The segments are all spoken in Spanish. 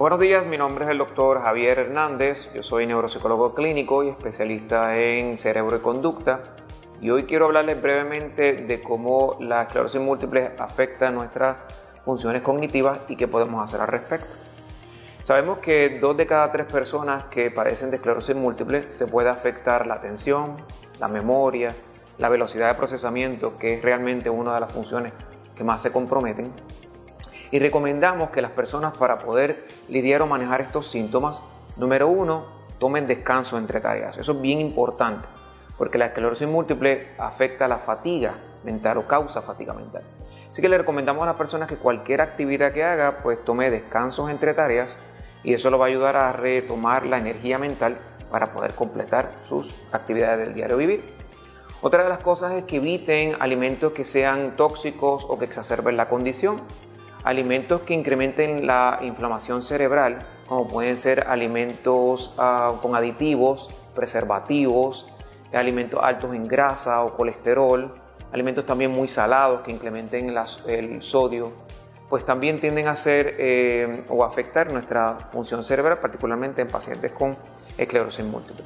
Buenos días, mi nombre es el doctor Javier Hernández, yo soy neuropsicólogo clínico y especialista en cerebro y conducta y hoy quiero hablarles brevemente de cómo la esclerosis múltiple afecta nuestras funciones cognitivas y qué podemos hacer al respecto. Sabemos que dos de cada tres personas que padecen de esclerosis múltiple se puede afectar la atención, la memoria, la velocidad de procesamiento, que es realmente una de las funciones que más se comprometen, y recomendamos que las personas para poder lidiar o manejar estos síntomas, número uno, tomen descanso entre tareas. Eso es bien importante porque la esclerosis múltiple afecta la fatiga mental o causa fatiga mental. Así que le recomendamos a las personas que cualquier actividad que haga, pues tome descansos entre tareas y eso lo va a ayudar a retomar la energía mental para poder completar sus actividades del diario vivir. Otra de las cosas es que eviten alimentos que sean tóxicos o que exacerben la condición alimentos que incrementen la inflamación cerebral, como pueden ser alimentos ah, con aditivos, preservativos, alimentos altos en grasa o colesterol, alimentos también muy salados que incrementen el sodio, pues también tienden a ser eh, o afectar nuestra función cerebral, particularmente en pacientes con esclerosis múltiple.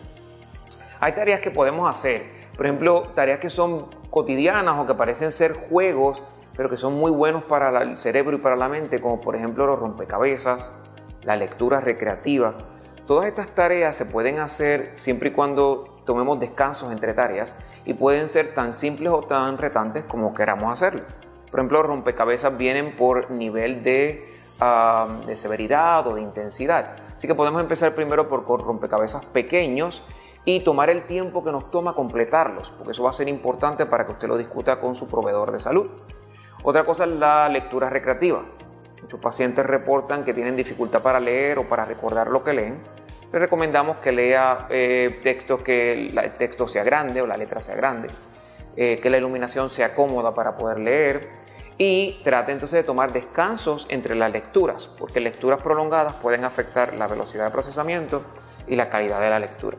Hay tareas que podemos hacer, por ejemplo, tareas que son cotidianas o que parecen ser juegos pero que son muy buenos para el cerebro y para la mente, como por ejemplo los rompecabezas, la lectura recreativa. Todas estas tareas se pueden hacer siempre y cuando tomemos descansos entre tareas y pueden ser tan simples o tan retantes como queramos hacerlo. Por ejemplo, los rompecabezas vienen por nivel de, de severidad o de intensidad. Así que podemos empezar primero por rompecabezas pequeños y tomar el tiempo que nos toma completarlos, porque eso va a ser importante para que usted lo discuta con su proveedor de salud. Otra cosa es la lectura recreativa. Muchos pacientes reportan que tienen dificultad para leer o para recordar lo que leen. Les recomendamos que lea eh, textos que el texto sea grande o la letra sea grande, eh, que la iluminación sea cómoda para poder leer y trate entonces de tomar descansos entre las lecturas, porque lecturas prolongadas pueden afectar la velocidad de procesamiento y la calidad de la lectura.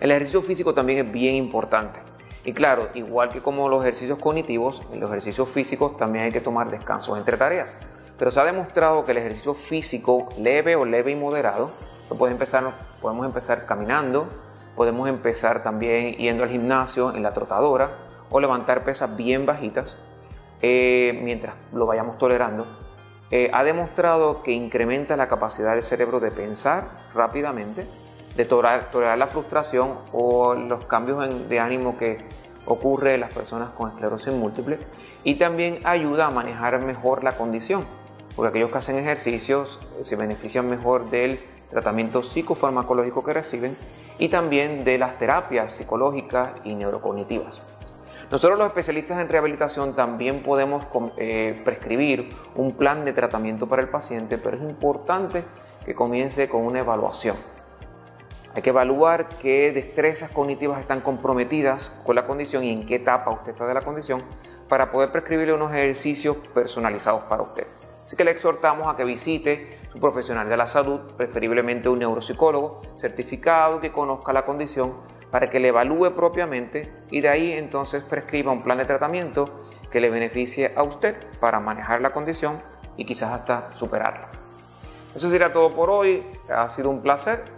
El ejercicio físico también es bien importante. Y claro, igual que como los ejercicios cognitivos, en los ejercicios físicos también hay que tomar descansos entre tareas. Pero se ha demostrado que el ejercicio físico leve o leve y moderado, lo empezar, podemos empezar caminando, podemos empezar también yendo al gimnasio en la trotadora o levantar pesas bien bajitas eh, mientras lo vayamos tolerando. Eh, ha demostrado que incrementa la capacidad del cerebro de pensar rápidamente, de tolerar, la frustración o los cambios de ánimo que ocurre en las personas con esclerosis múltiple y también ayuda a manejar mejor la condición, porque aquellos que hacen ejercicios se benefician mejor del tratamiento psicofarmacológico que reciben y también de las terapias psicológicas y neurocognitivas. Nosotros los especialistas en rehabilitación también podemos eh, prescribir un plan de tratamiento para el paciente, pero es importante que comience con una evaluación. Hay que evaluar qué destrezas cognitivas están comprometidas con la condición y en qué etapa usted está de la condición para poder prescribirle unos ejercicios personalizados para usted. Así que le exhortamos a que visite su profesional de la salud, preferiblemente un neuropsicólogo certificado que conozca la condición para que le evalúe propiamente y de ahí entonces prescriba un plan de tratamiento que le beneficie a usted para manejar la condición y quizás hasta superarla. Eso será todo por hoy. Ha sido un placer.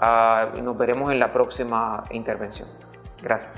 Uh, nos veremos en la próxima intervención. Gracias.